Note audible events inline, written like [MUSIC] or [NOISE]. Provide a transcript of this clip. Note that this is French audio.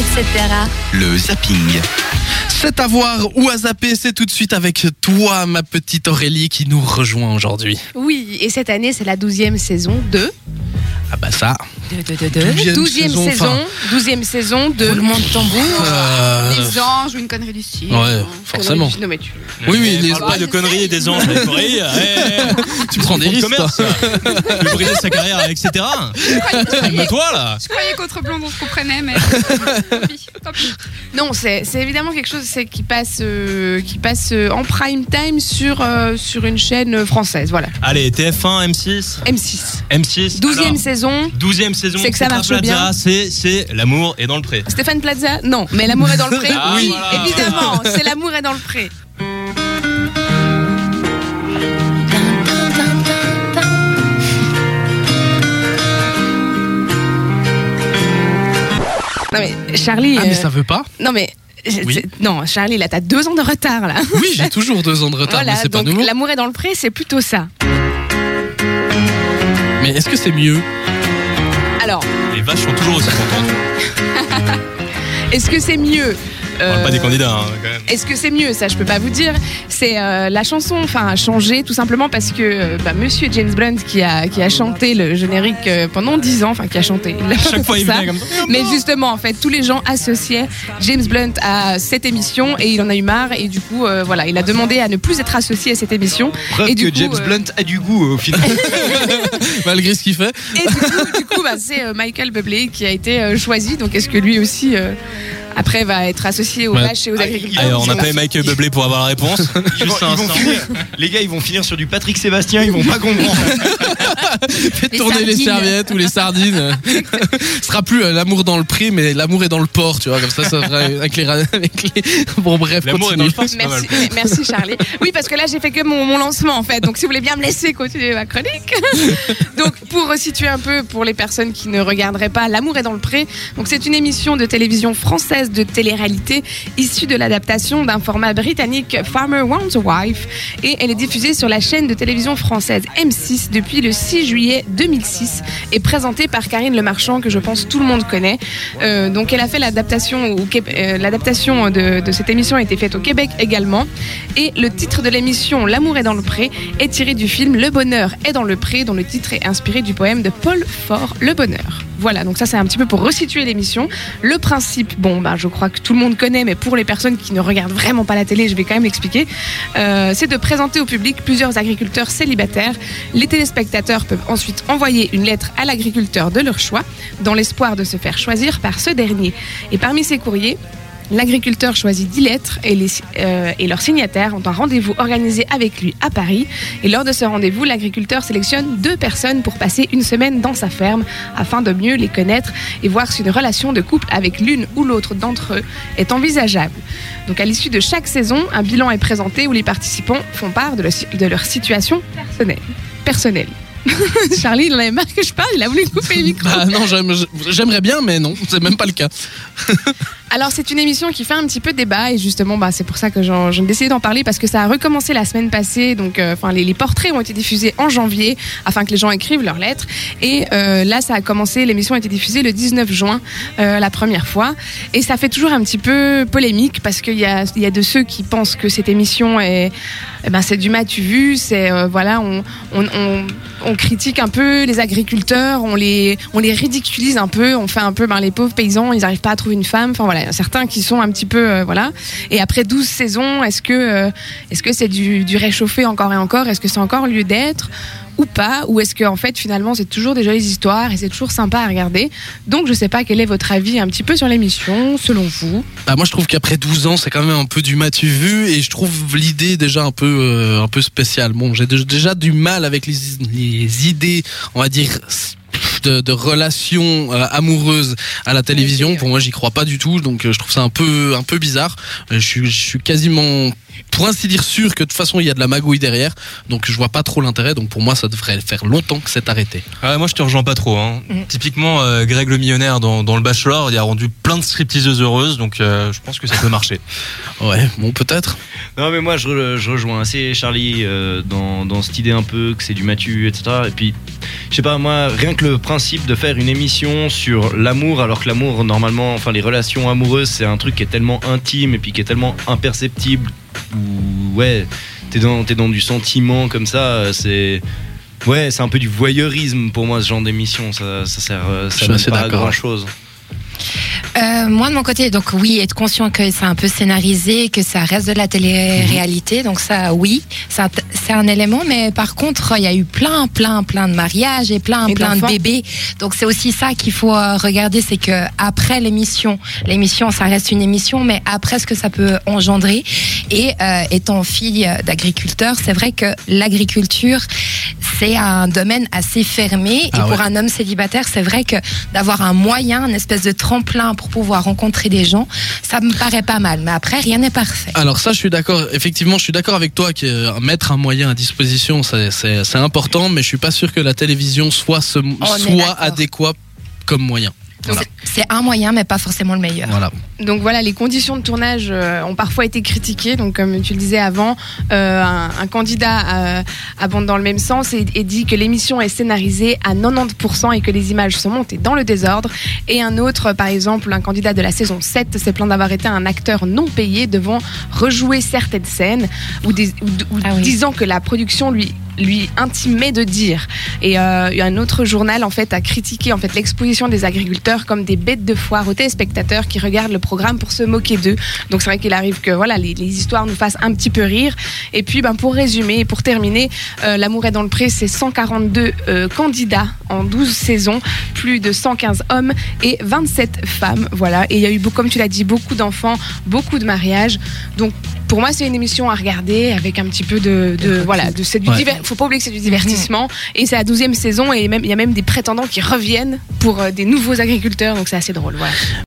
etc. Le zapping. C'est à voir ou à zapper, c'est tout de suite avec toi, ma petite Aurélie, qui nous rejoint aujourd'hui. Oui, et cette année, c'est la douzième saison de... Ah bah ça. De, de, de, Douzième Douzième saison, saison, saison de... Roulement de tambour. Euh, Les anges ou une connerie du style. Ouais, forcément. Non, mais tu... Oui, oui, Mais les- pas de conneries et des anges, des conneries. [LAUGHS] tu prends des risques, commerce. Tu veux briser sa carrière, etc. Calme-toi là. Je croyais qu'autre blonde on se comprenait, mais [LAUGHS] tant pis, tant pis. Non, c'est c'est évidemment quelque chose qui passe, euh, qui passe euh, en prime time sur, euh, sur une chaîne française. Voilà, Allez, TF1, M6, M6. M6. Douzième alors, saison. Douzième saison. C'est que ça marche Plaza, bien. C'est, c'est l'amour est dans le pré. Stéphane Plaza Non, mais l'amour est dans le pré [LAUGHS] Ah, Oui, voilà. évidemment, c'est l'amour est dans le pré. Non mais Charlie, Ah, mais euh, ça veut pas non mais Oui. c'est- non Charlie là t'as deux ans de retard là. Oui, j'ai [LAUGHS] toujours deux ans de retard, voilà mais c'est pas nouveau. l'amour est dans le pré c'est plutôt ça. Mais est-ce que c'est mieux? Alors Les vaches sont toujours aussi contentes. [LAUGHS] est-ce que c'est mieux On parle euh, pas des candidats, hein, quand même. Est-ce que c'est mieux Ça, je peux pas vous dire. C'est euh, la chanson, enfin, a changé tout simplement parce que euh, bah, Monsieur James Blunt qui a qui a chanté le générique euh, pendant 10 ans, enfin qui a chanté. il a Chaque [LAUGHS] fois, il ça. comme ça. Mais justement, en fait, tous les gens associaient James Blunt à cette émission et il en a eu marre et du coup, euh, voilà, il a demandé à ne plus être associé à cette émission. Preuve Et du que coup, James euh, Blunt a du goût au final. [LAUGHS] Malgré ce qu'il fait. Et du coup, du coup, bah, c'est euh, Michael Bublé qui a été euh, choisi. Donc, est-ce que lui aussi, euh, après, va être associé aux vaches et aux agriculteurs Allez, on Je a sais pas. Michael Bublé pour avoir la réponse. Ils vont, Juste un ils vont instant. finir, les gars, ils vont finir sur du Patrick Sébastien, ils vont pas comprendre. [LAUGHS] Faites Les tourner les serviettes ou les sardines. Ce [LAUGHS] sera plus euh, l'amour dans le pré, mais l'amour est dans le port, tu vois. Comme ça, ça fera avec les. ra- Avec les... [LAUGHS] Bon, bref, L'amour est dans continue. le. Merci, merci Charlie. Oui, parce que là, j'ai fait que mon, mon lancement en fait. Donc, si vous voulez bien me laisser continuer ma chronique. Donc, pour resituer un peu pour les personnes qui ne regarderaient pas L'amour est dans le pré. Donc, c'est une émission de télévision française de télé-réalité issue de l'adaptation d'un format britannique Farmer Wants a Wife. Et elle est diffusée sur la chaîne de télévision française M6 depuis le 6 juillet 2006 et présentée par Karine Le Marchand, que je pense tout le monde connaît. Euh, donc, elle a fait l'adaptation euh, l'adaptation de, cette émission a été faite au Québec également. Et le titre de l'émission L'amour est dans le pré est tiré du film Le bonheur est dans le pré, dont le titre est inspiré du poème de Paul Fort, Le bonheur. Voilà, donc ça c'est un petit peu pour resituer l'émission. Le principe, bon, bah, je crois que tout le monde connaît, mais pour les personnes qui ne regardent vraiment pas la télé, je vais quand même l'expliquer. Euh, c'est de présenter au public plusieurs agriculteurs célibataires. Les téléspectateurs peuvent ensuite envoyer une lettre à l'agriculteur de leur choix, dans l'espoir de se faire choisir par ce dernier. Et parmi ces courriers, L'agriculteur choisit 10 lettres et, les, euh, et leurs signataires ont un rendez-vous organisé avec lui à Paris. Et lors de ce rendez-vous, l'agriculteur sélectionne deux personnes pour passer une semaine dans sa ferme afin de mieux les connaître et voir si une relation de couple avec l'une ou l'autre d'entre eux est envisageable. Donc à l'issue de chaque saison, un bilan est présenté où les participants font part de, le- de leur situation personnelle. personnelle. [LAUGHS] Charlie, il en avait marre que je parle, il a voulu couper le micro. Bah non, j'aime- j'aimerais bien, mais non, c'est même pas le cas. [LAUGHS] Alors c'est une émission qui fait un petit peu débat et justement bah, c'est pour ça que j'ai décidé d'en parler parce que ça a recommencé la semaine passée. Donc euh, enfin les, les portraits ont été diffusés en janvier afin que les gens écrivent leurs lettres. Et euh, là ça a commencé l'émission a été diffusée le 19 juin euh, la première fois. Et ça fait toujours un petit peu polémique parce qu'il y a, il y a de ceux qui pensent que cette émission est eh ben c'est du matu vu c'est euh, voilà on, on, on, on critique un peu les agriculteurs on les on les ridiculise un peu on fait un peu ben, les pauvres paysans ils n'arrivent pas à trouver une femme. Enfin voilà. il y certains qui sont un petit peu euh, voilà. Et après 12 saisons est-ce que euh, est-ce que c'est du, du réchauffé encore et encore? Est-ce que c'est encore lieu d'être? Ou pas? Ou est-ce que en fait finalement c'est toujours des jolies histoires et c'est toujours sympa à regarder? Donc je sais pas quel est votre avis un petit peu sur l'émission selon vous. Bah, moi, je trouve qu'après 12 ans, c'est quand même un peu du matu vu et je trouve l'idée déjà un peu, euh, un peu spéciale. Bon, j'ai déjà du mal avec les, les idées, on va dire, de, de relations euh, amoureuses à la télévision. Pour moi, j'y crois pas du tout, donc euh, je trouve ça un peu, un peu bizarre. Euh, Je suis, je suis quasiment, pour ainsi dire, sûr que de toute façon, il y a de la magouille derrière, donc je vois pas trop l'intérêt. Donc pour moi, ça devrait faire longtemps que c'est arrêté. Ah, moi, je te rejoins pas trop. Hein. Mhm. Typiquement, euh, Greg le millionnaire dans, dans le Bachelor, il a rendu plein de stripteaseuses heureuses, donc euh, je pense que ça peut marcher. [LAUGHS] Ouais, bon, peut-être. Non mais moi je, re- je rejoins assez Charlie euh, dans, dans cette idée un peu que c'est du matu etc. Et puis je sais pas moi rien que le principe de faire une émission sur l'amour, alors que l'amour, normalement, enfin les relations amoureuses, c'est un truc qui est tellement intime et puis qui est tellement imperceptible. Ou ouais, t'es dans, t'es dans du sentiment comme ça, c'est. Ouais, c'est un peu du voyeurisme pour moi ce genre d'émission. Ça, ça sert, euh, Je ça suis mène assez pas à grand chose. Euh, moi de mon côté, donc oui, être conscient que c'est un peu scénarisé, que ça reste de la télé-réalité, donc ça, oui, c'est un, c'est un élément. Mais par contre, il y a eu plein, plein, plein de mariages et plein, Et plein de bébés. Donc c'est aussi ça qu'il faut euh, regarder, c'est que après l'émission, l'émission, ça reste une émission, mais après ce que ça peut engendrer. Et euh, étant fille d'agriculteur, c'est vrai que l'agriculture, c'est un domaine assez fermé. Et Ah pour un homme célibataire, c'est vrai que d'avoir un moyen, une espèce de tremplin pour pouvoir rencontrer des gens, ça me paraît pas mal. Mais après, rien n'est parfait. Alors ça, je suis d'accord. Effectivement, je suis d'accord avec toi que euh, mettre un moyen à disposition, c'est- important, mais je suis pas sûr que la télévision soit ce, soit adéquat comme moyen. Voilà. C'est un moyen, mais pas forcément le meilleur. Voilà. Donc voilà, les conditions de tournage euh, ont parfois été critiquées. Donc comme tu le disais avant, euh, un, un candidat euh, abonde dans le même sens et, et dit que l'émission est scénarisée à 90% et que les images sont montées dans le désordre. Et un autre, par exemple, un candidat de la saison 7 s'est plaint d'avoir été un acteur non payé devant rejouer certaines scènes ou, des- ou- ou Ah oui. disant que la production lui lui intimait de dire. Et euh, un autre journal en fait a critiqué en fait l'exposition des agriculteurs comme des bêtes de foire aux téléspectateurs qui regardent le programme pour se moquer d'eux. Donc c'est vrai qu'il arrive que voilà les, histoires nous fassent un petit peu rire. Et puis ben pour résumer et pour terminer, euh, l'amour est dans le pré, c'est 142 euh, candidats en 12 saisons, plus de 115 hommes et 27 femmes. Voilà. Et il y a eu comme tu l'as dit, beaucoup d'enfants, beaucoup de mariages. Donc pour moi, c'est une émission à regarder avec un petit peu de, de voilà, de c'est du Ouais. diver- faut pas oublier que c'est du divertissement et c'est la 12e saison et même il y a même des prétendants qui reviennent pour euh, des nouveaux agriculteurs donc c'est assez drôle voilà.